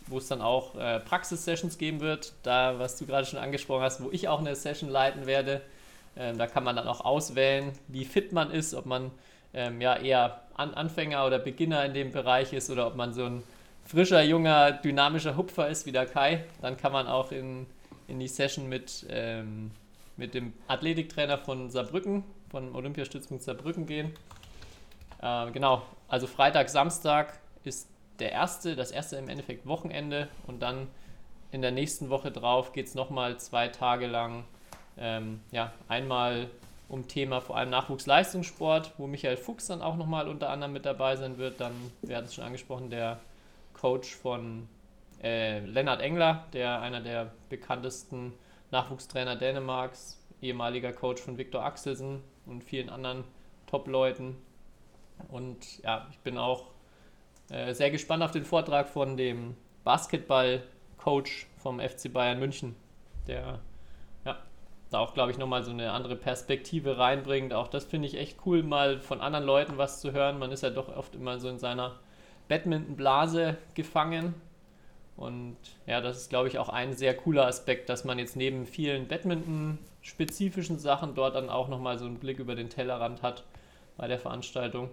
wo es dann auch äh, Praxissessions geben wird. Da, was du gerade schon angesprochen hast, wo ich auch eine Session leiten werde. Ähm, da kann man dann auch auswählen, wie fit man ist, ob man ähm, ja eher An Anfänger oder Beginner in dem Bereich ist oder ob man so ein frischer, junger, dynamischer Hupfer ist wie der Kai. Dann kann man auch in, in die Session mit, ähm, mit dem Athletiktrainer von Saarbrücken, von Olympiastützpunkt Saarbrücken gehen. Äh, genau, also Freitag, Samstag ist der erste, das erste im Endeffekt Wochenende und dann in der nächsten Woche drauf geht es nochmal zwei Tage lang, ähm, ja, einmal um Thema vor allem Nachwuchsleistungssport, wo Michael Fuchs dann auch nochmal unter anderem mit dabei sein wird. Dann, wir hatten es schon angesprochen, der Coach von äh, Lennart Engler, der einer der bekanntesten Nachwuchstrainer Dänemarks, ehemaliger Coach von Viktor Axelsen und vielen anderen Top-Leuten. Und ja, ich bin auch äh, sehr gespannt auf den Vortrag von dem Basketball-Coach vom FC Bayern München, der da auch, glaube ich, nochmal so eine andere Perspektive reinbringt. Auch das finde ich echt cool, mal von anderen Leuten was zu hören. Man ist ja doch oft immer so in seiner Badminton-Blase gefangen. Und ja, das ist, glaube ich, auch ein sehr cooler Aspekt, dass man jetzt neben vielen Badminton-spezifischen Sachen dort dann auch nochmal so einen Blick über den Tellerrand hat bei der Veranstaltung.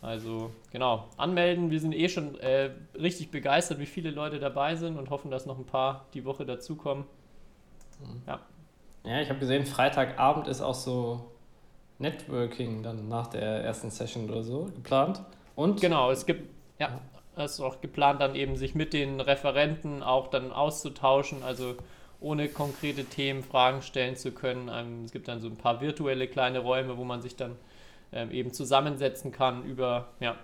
Also genau, anmelden. Wir sind eh schon äh, richtig begeistert, wie viele Leute dabei sind und hoffen, dass noch ein paar die Woche dazukommen. Ja, Ja, ich habe gesehen, Freitagabend ist auch so Networking dann nach der ersten Session oder so geplant. Und Genau, es gibt, ja, es ist auch geplant, dann eben sich mit den Referenten auch dann auszutauschen, also ohne konkrete Themen Fragen stellen zu können. Ähm, Es gibt dann so ein paar virtuelle kleine Räume, wo man sich dann ähm, eben zusammensetzen kann über ja,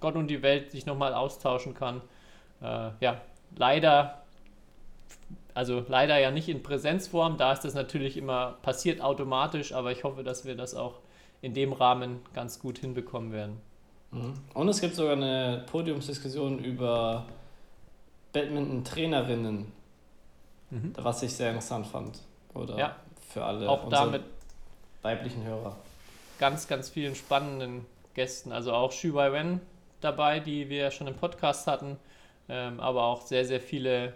Gott und die Welt, sich nochmal austauschen kann. Äh, ja, leider, also leider ja nicht in Präsenzform, da ist das natürlich immer passiert automatisch, aber ich hoffe, dass wir das auch in dem Rahmen ganz gut hinbekommen werden. Mhm. Und es gibt sogar eine Podiumsdiskussion über Badminton-Trainerinnen, Mhm. was ich sehr interessant fand. Oder Ja. für alle Auch damit weiblichen Hörer. ganz, ganz vielen spannenden Gästen. Also auch Xu Wei Wen dabei, die wir ja schon im Podcast hatten. Ähm, aber auch sehr, sehr viele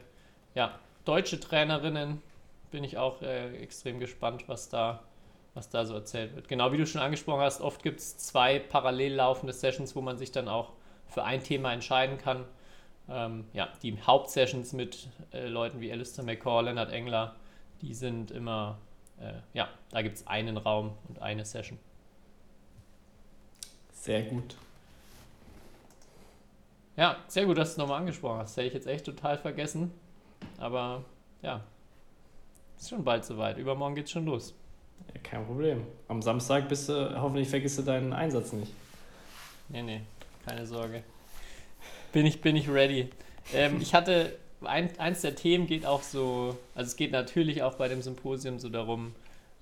ja, deutsche Trainerinnen. Bin ich auch äh, extrem gespannt, was da, was da so erzählt wird. Genau wie du schon angesprochen hast, oft gibt es zwei parallel laufende Sessions, wo man sich dann auch für ein Thema entscheiden kann. Ähm, ja, die Hauptsessions mit äh, Leuten wie Alistair McCaw, Leonard Engler, die sind immer, äh, ja, da gibt es einen Raum und eine Session. Sehr gut. Ja, sehr gut, dass du es nochmal angesprochen hast. Das hätte ich jetzt echt total vergessen. Aber ja, ist schon bald soweit. Übermorgen geht's schon los. Ja, kein Problem. Am Samstag bist du, hoffentlich vergisst du deinen Einsatz nicht. Nee, nee, keine Sorge. Bin ich, bin ich ready. Ähm, ich hatte, ein, eins der Themen geht auch so, also es geht natürlich auch bei dem Symposium so darum,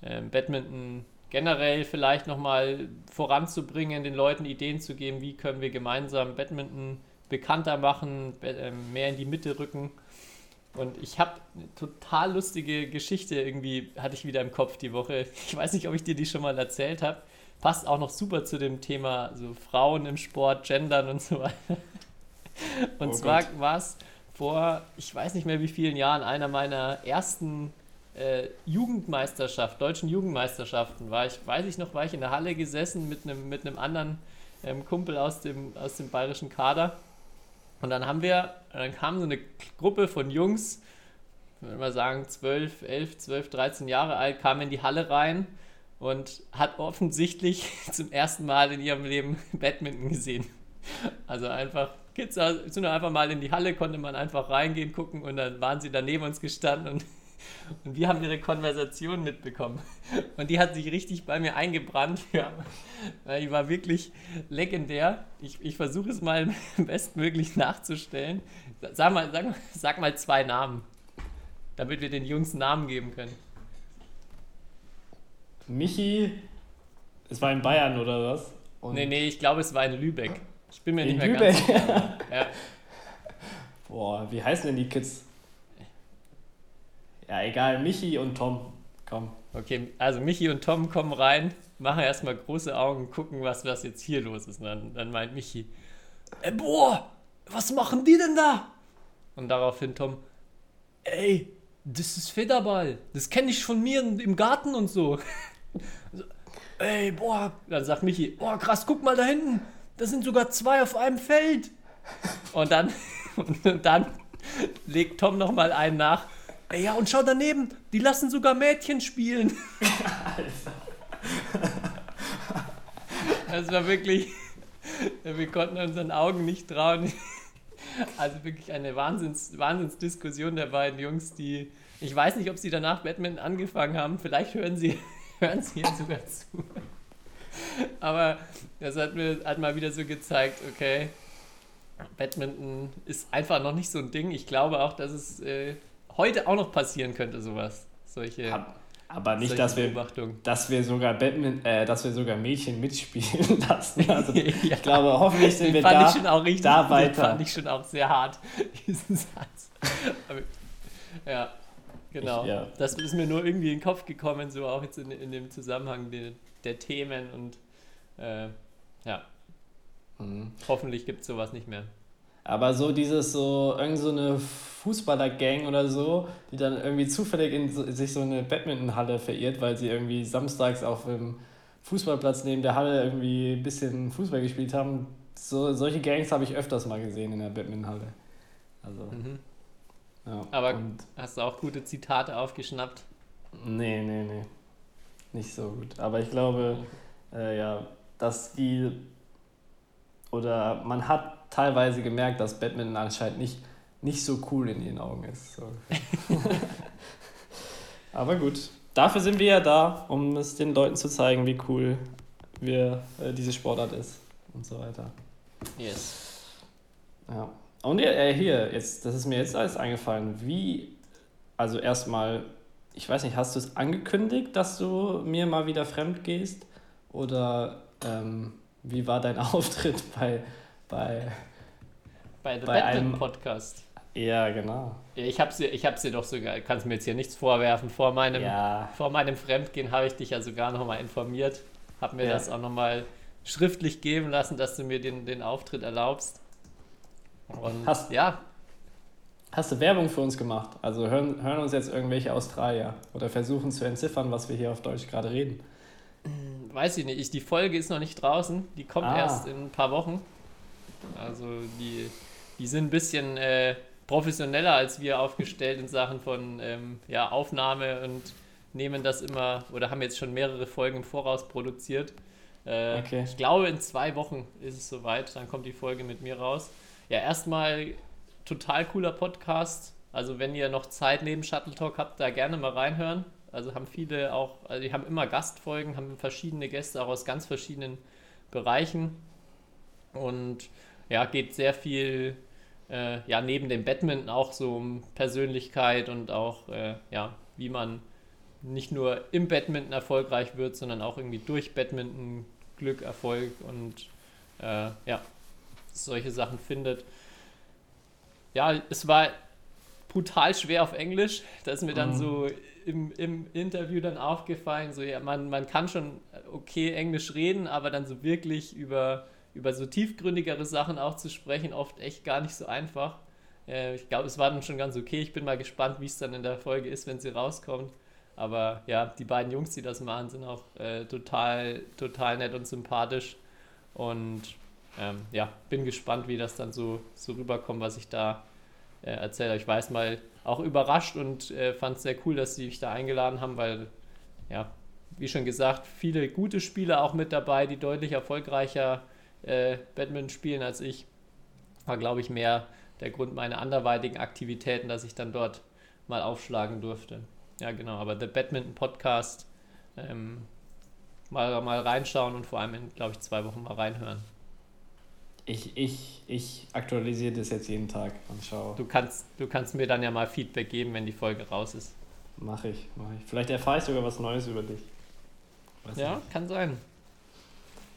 ähm, Badminton generell vielleicht nochmal voranzubringen, den Leuten Ideen zu geben, wie können wir gemeinsam Badminton bekannter machen, ähm, mehr in die Mitte rücken. Und ich habe eine total lustige Geschichte irgendwie, hatte ich wieder im Kopf die Woche. Ich weiß nicht, ob ich dir die schon mal erzählt habe. Passt auch noch super zu dem Thema so Frauen im Sport, Gendern und so weiter. Und Oh zwar war es vor, ich weiß nicht mehr wie vielen Jahren, einer meiner ersten äh, Jugendmeisterschaft, deutschen Jugendmeisterschaften war ich, weiß ich noch, war ich in der Halle gesessen mit einem mit einem anderen ähm, Kumpel aus dem, aus dem bayerischen Kader. Und dann haben wir, dann kam so eine Gruppe von Jungs, würde mal sagen, 12, 11, 12, 13 Jahre alt, kam in die Halle rein und hat offensichtlich *laughs* zum ersten Mal in ihrem Leben *laughs* Badminton gesehen. Also einfach, Kids sind einfach mal in die Halle, konnte man einfach reingehen, gucken und dann waren sie da neben uns gestanden und und wir haben ihre Konversation mitbekommen. Und die hat sich richtig bei mir eingebrannt. *laughs* Ja. Die war wirklich legendär. Ich, ich versuche es mal *laughs* bestmöglich nachzustellen. Sag mal, sag, sag mal zwei Namen, damit wir den Jungs Namen geben können. Michi, es war in Bayern oder was? Und nee, nee, ich glaube, es war in Lübeck. Ich bin mir nicht mehr Lübeck. ganz sicher. Ja. *laughs* Boah, wie heißen denn die Kids? Ja, egal, Michi und Tom. Komm. Okay, also Michi und Tom kommen rein, machen erstmal große Augen, gucken, was, was jetzt hier los ist. Und dann, dann meint Michi, ey, boah, was machen die denn da? Und daraufhin Tom, ey, das ist Federball. Das kenne ich von mir im Garten und *laughs* so. Ey, boah. Dann sagt Michi, boah, krass, guck mal da hinten. Das sind sogar zwei auf einem Feld. Und dann, *laughs* und dann legt Tom nochmal einen nach. Ja, und schau daneben, die lassen sogar Mädchen spielen. *laughs* Das war wirklich, wir konnten unseren Augen nicht trauen. Also wirklich eine Wahnsinns, Wahnsinnsdiskussion der beiden Jungs, die, ich weiß nicht, ob sie danach Batman angefangen haben, vielleicht hören sie, *laughs* hören sie ja sogar zu. Aber das hat mir hat mal wieder so gezeigt, okay, Badminton ist einfach noch nicht so ein Ding. Ich glaube auch, dass es äh, heute auch noch passieren könnte, sowas. Solche. Aber nicht, dass wir, dass wir sogar Batman, äh, dass wir sogar Mädchen mitspielen *laughs* lassen. Also, *laughs* ja. Ich glaube, hoffentlich sind wir da, ich auch richtig, da weiter. Fand ich schon auch sehr hart, *laughs* diesen Satz. Aber, ja, genau. Ich, ja. Das ist mir nur irgendwie in den Kopf gekommen, so auch jetzt in, in dem Zusammenhang der, der Themen und äh, ja. Mhm. Hoffentlich gibt es sowas nicht mehr. Aber so dieses so, irgend so eine Fußballer-Gang oder so, die dann irgendwie zufällig in sich so eine Badmintonhalle verirrt, weil sie irgendwie samstags auf dem Fußballplatz neben der Halle irgendwie ein bisschen Fußball gespielt haben. So, solche Gangs habe ich öfters mal gesehen in der Badmintonhalle. Also. Mhm. Ja. Aber hast du auch gute Zitate aufgeschnappt? Nee, nee, nee. Nicht so gut. Aber ich glaube, äh, ja, dass die oder man hat teilweise gemerkt, dass Batman anscheinend nicht, nicht so cool in ihren Augen ist. So. *laughs* Aber gut, dafür sind wir ja da, um es den Leuten zu zeigen, wie cool wir, äh, diese Sportart ist und so weiter. Yes. Ja. Und äh, hier, jetzt, das ist mir jetzt alles eingefallen. Wie, also erstmal, ich weiß nicht, hast du es angekündigt, dass du mir mal wieder fremd gehst? Oder ähm, wie war dein *laughs* Auftritt bei bei, bei The bei einem Podcast. Ja, genau. Ich habe sie, ich habe sie doch sogar, kannst mir jetzt hier nichts vorwerfen. Vor meinem, ja. vor meinem Fremdgehen habe ich dich ja sogar noch mal informiert, habe mir ja. das auch noch mal schriftlich geben lassen, dass du mir den, den Auftritt erlaubst. Und hast, ja. Hast du Werbung für uns gemacht? Also hören, hören uns jetzt irgendwelche Australier oder versuchen zu entziffern, was wir hier auf Deutsch gerade reden? Weiß ich nicht. die Folge ist noch nicht draußen. Die kommt ah. erst in ein paar Wochen. Also die, die sind ein bisschen äh, professioneller als wir aufgestellt in Sachen von ähm, ja, Aufnahme und nehmen das immer oder haben jetzt schon mehrere Folgen im Voraus produziert. Äh, okay. Ich glaube, in zwei Wochen ist es soweit, dann kommt die Folge mit mir raus. Ja, erstmal total cooler Podcast. Also wenn ihr noch Zeit neben Shuttle Talk habt, da gerne mal reinhören. Also haben viele auch, also die haben immer Gastfolgen, haben verschiedene Gäste auch aus ganz verschiedenen Bereichen. Und ja, geht sehr viel, äh, ja, neben dem Badminton auch so um Persönlichkeit und auch, äh, ja, wie man nicht nur im Badminton erfolgreich wird, sondern auch irgendwie durch Badminton Glück, Erfolg und äh, ja, solche Sachen findet. Ja, es war brutal schwer auf Englisch. Da ist mir dann mhm. so im, im Interview dann aufgefallen, so ja, man, man kann schon okay Englisch reden, aber dann so wirklich über über so tiefgründigere Sachen auch zu sprechen, oft echt gar nicht so einfach. Äh, ich glaube, es war dann schon ganz okay. Ich bin mal gespannt, wie es dann in der Folge ist, wenn sie rauskommt. Aber ja, die beiden Jungs, die das machen, sind auch äh, total, total nett und sympathisch. Und ähm, ja, bin gespannt, wie das dann so, so rüberkommt, was ich da äh, erzähle. Ich weiß mal auch überrascht und äh, fand es sehr cool, dass sie mich da eingeladen haben, weil, ja, wie schon gesagt, viele gute Spieler auch mit dabei, die deutlich erfolgreicher äh, Badminton spielen als ich. War, glaube ich, mehr der Grund meiner anderweitigen Aktivitäten, dass ich dann dort mal aufschlagen durfte. Ja, genau, aber der Badminton Podcast ähm, mal, mal reinschauen und vor allem in, glaube ich, zwei Wochen mal reinhören. Ich, ich, ich aktualisiere das jetzt jeden Tag und schau. Du kannst, du kannst mir dann ja mal Feedback geben, wenn die Folge raus ist. Mache ich, mache ich. Vielleicht erfahre ich sogar was Neues über dich. Weiß ja, nicht. kann sein.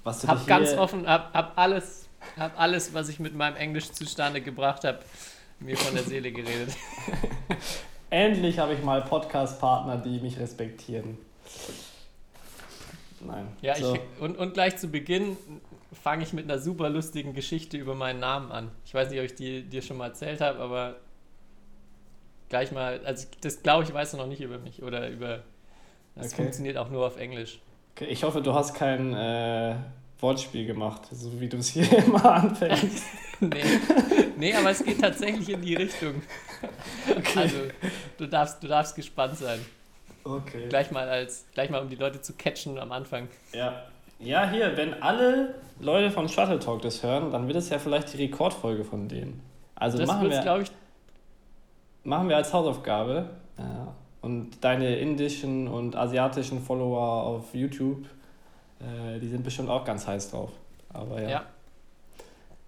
Was du hab ganz offen, hab, hab, alles, hab alles, was ich mit meinem Englisch zustande gebracht habe, mir von der Seele geredet. *laughs* Endlich habe ich mal Podcast-Partner, die mich respektieren. Nein. Ja, so. ich, und, und gleich zu Beginn fange ich mit einer super lustigen Geschichte über meinen Namen an. Ich weiß nicht, ob ich die dir schon mal erzählt habe, aber gleich mal, also das glaube ich, weißt du noch nicht über mich oder über. Das okay. funktioniert auch nur auf Englisch. Ich hoffe, du hast kein äh, Wortspiel gemacht, so wie du es hier *laughs* immer anfängst. *laughs* nee. nee, aber es geht tatsächlich in die Richtung. Okay. Also, du darfst, du darfst gespannt sein. Okay. Gleich mal als, gleich mal um die Leute zu catchen am Anfang. Ja. Ja, hier, wenn alle Leute von Shuttle Talk das hören, dann wird es ja vielleicht die Rekordfolge von denen. Also das machen wir, ich, machen wir als Hausaufgabe. Ja. Und deine indischen und asiatischen Follower auf YouTube, äh, die sind bestimmt auch ganz heiß drauf. Aber ja. ja.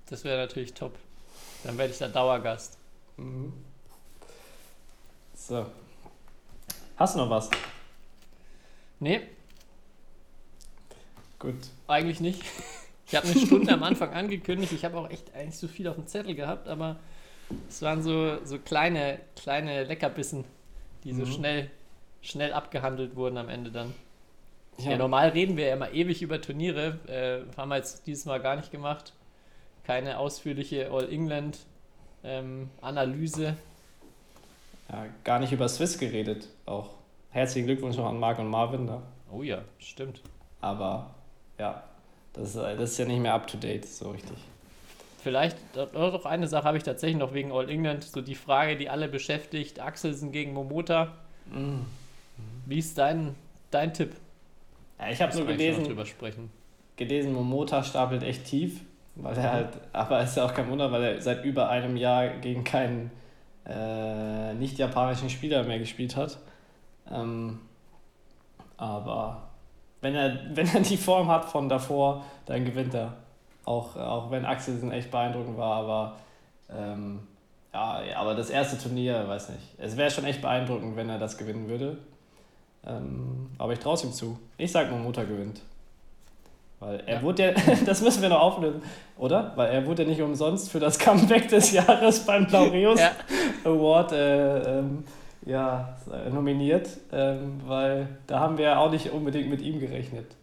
Das wäre natürlich top. Dann werde ich da Dauergast. Mhm. So. Hast du noch was? Nee, Gut. Eigentlich nicht. Ich habe eine Stunde am Anfang angekündigt. Ich habe auch echt eigentlich so viel auf dem Zettel gehabt, aber es waren so, so kleine, kleine Leckerbissen, die mhm. so schnell, schnell abgehandelt wurden am Ende dann. Ja. ja, normal reden wir ja immer ewig über Turniere. Äh, haben wir jetzt dieses Mal gar nicht gemacht. Keine ausführliche All-England-Analyse. Ähm, ja, gar nicht über Swiss geredet auch. Herzlichen Glückwunsch noch an Marc und Marvin da. Oh ja, stimmt. Aber ja, das, das ist ja nicht mehr up to date, so richtig. Vielleicht, doch eine Sache habe ich tatsächlich noch wegen All England, so die Frage, die alle beschäftigt, Axelsen gegen Momota. Mhm. Wie ist dein, dein Tipp? Ja, ich habe nur gelesen, drüber sprechen. gelesen, Momota stapelt echt tief, weil er halt, aber ist ja auch kein Wunder, weil er seit über einem Jahr gegen keinen äh, nicht-japanischen Spieler mehr gespielt hat. Ähm, aber wenn er, *laughs* wenn er die Form hat von davor, dann gewinnt er. Auch, auch wenn Axelsen echt beeindruckend war, aber ähm, ja, aber das erste Turnier, weiß nicht. Es wäre schon echt beeindruckend, wenn er das gewinnen würde. Ähm, aber ich traue es ihm zu. Ich sage, Momota gewinnt. Weil er ja. wurde ja, *laughs* das müssen wir noch auflösen, oder? Weil er wurde ja nicht umsonst für das Comeback des *laughs* Jahres beim Laureus ja. Award äh, ähm, ja, nominiert, ähm, weil da haben wir auch nicht unbedingt mit ihm gerechnet.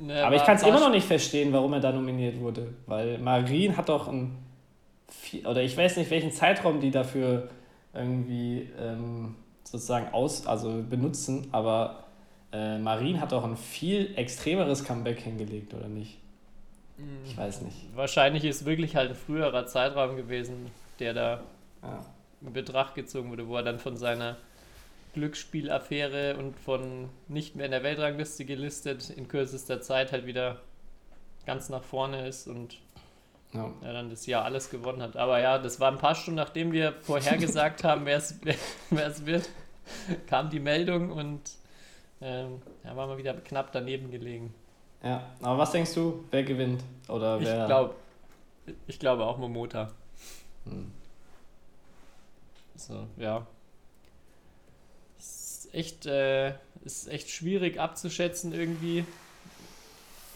Ne, Aber ich kann es immer noch nicht verstehen, warum er da nominiert wurde, weil Marin hat doch ein, oder ich weiß nicht, welchen Zeitraum die dafür irgendwie ähm, sozusagen aus, also benutzen, aber äh, Marin hat doch ein viel extremeres Comeback hingelegt, oder nicht? Ich weiß nicht. Wahrscheinlich ist wirklich halt ein früherer Zeitraum gewesen, der da ja. in Betracht gezogen wurde, wo er dann von seiner Glücksspielaffäre und von nicht mehr in der Weltrangliste gelistet in kürzester Zeit halt wieder ganz nach vorne ist und ja. ja dann das Jahr alles gewonnen hat. Aber ja, das war ein paar Stunden, nachdem wir vorhergesagt haben, wer es *laughs* wird, kam die Meldung und ähm, ja, waren wir wieder knapp daneben gelegen. Ja, aber was denkst du, wer gewinnt? Oder wer? Ich glaube ich glaube auch Momota. Hm. So, ja echt, äh, ist echt schwierig abzuschätzen irgendwie.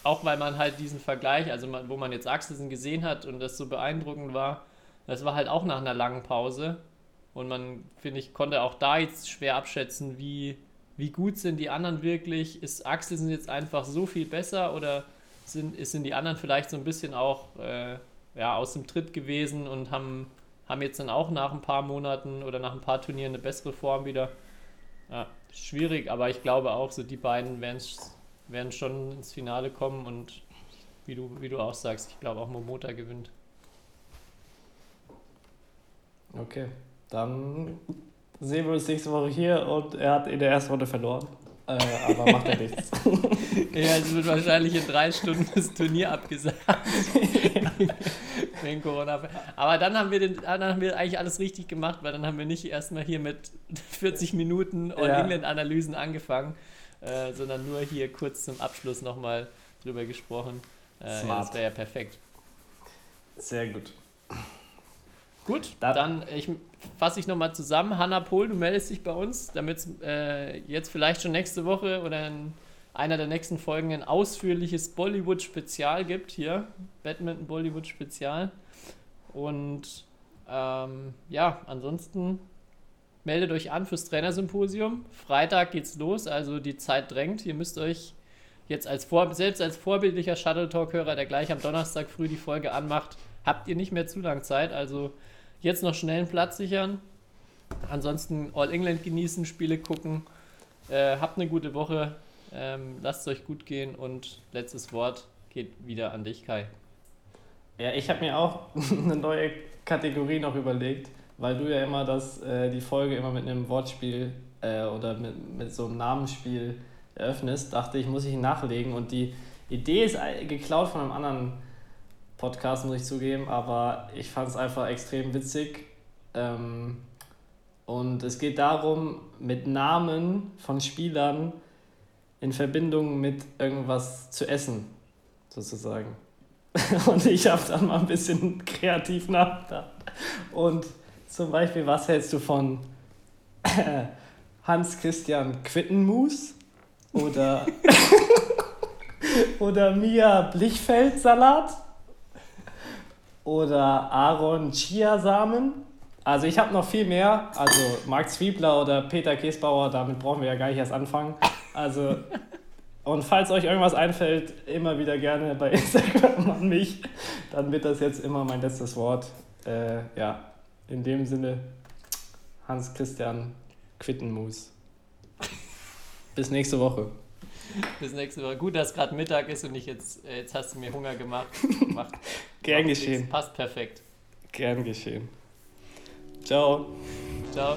Auch weil man halt diesen Vergleich, also man, wo man jetzt Axelsen gesehen hat und das so beeindruckend war, das war halt auch nach einer langen Pause. Und man, finde ich, konnte auch da jetzt schwer abschätzen, wie, wie gut sind die anderen wirklich. Ist Axelsen jetzt einfach so viel besser oder sind, sind die anderen vielleicht so ein bisschen auch äh, ja, aus dem Tritt gewesen und haben, haben jetzt dann auch nach ein paar Monaten oder nach ein paar Turnieren eine bessere Form wieder? Ja, schwierig, aber ich glaube auch, so die beiden werden schon ins Finale kommen und wie du, wie du auch sagst, ich glaube auch Momota gewinnt. Okay, dann sehen wir uns nächste Woche hier und er hat in der ersten Runde verloren. Äh, aber macht er nichts. *laughs* ja, es wird wahrscheinlich in drei Stunden das Turnier abgesagt. *laughs* Wegen Corona. Aber dann haben, wir den, dann haben wir eigentlich alles richtig gemacht, weil dann haben wir nicht erstmal hier mit *laughs* 40 Minuten All-England-Analysen angefangen, äh, sondern nur hier kurz zum Abschluss nochmal drüber gesprochen. Äh, ja, das wäre ja perfekt. Sehr gut. Gut, dann ich, fasse ich nochmal zusammen. Hanna Pohl, du meldest dich bei uns, damit es äh, jetzt vielleicht schon nächste Woche oder in einer der nächsten Folgen ein ausführliches Bollywood-Spezial gibt. Hier, Badminton Bollywood-Spezial. Und ähm, ja, ansonsten meldet euch an fürs Trainersymposium. Freitag geht's los, also die Zeit drängt. Ihr müsst euch jetzt als Vor selbst als vorbildlicher Shuttle Talk-Hörer, der gleich am Donnerstag früh die Folge anmacht, habt ihr nicht mehr zu lang Zeit. Also Jetzt noch schnell einen Platz sichern. Ansonsten All England genießen, Spiele gucken. Äh, habt eine gute Woche. Ähm, lasst es euch gut gehen und letztes Wort geht wieder an dich, Kai. Ja, ich habe mir auch *laughs* eine neue Kategorie noch überlegt, weil du ja immer das, äh, die Folge immer mit einem Wortspiel äh, oder mit, mit so einem Namensspiel eröffnest, dachte ich, muss ich nachlegen und die Idee ist geklaut von einem anderen Podcast, muss ich zugeben, aber ich fand es einfach extrem witzig. Ähm, und es geht darum, mit Namen von Spielern in Verbindung mit irgendwas zu essen, sozusagen. *laughs* Und ich habe dann mal ein bisschen kreativ nachgedacht. Und zum Beispiel, was hältst du von Hans-Christian Quittenmus oder, *laughs* oder Mia Blichfeld-Salat? oder Aaron Chiasamen. Also ich habe noch viel mehr. Also Marc Zwiebler oder Peter Käsbauer, damit brauchen wir ja gar nicht erst anfangen. Also und falls euch irgendwas einfällt, immer wieder gerne bei *laughs* Instagram an mich. Dann wird das jetzt immer mein letztes Wort. Äh, ja, in dem Sinne, Hans-Christian Quittenmus. Bis nächste Woche. Bis nächste Woche. Gut, dass gerade Mittag ist und ich jetzt, äh, jetzt hast du mir Hunger gemacht. Macht, *laughs* Gern geschehen. Nichts. Passt perfekt. Gern geschehen. Ciao. Ciao.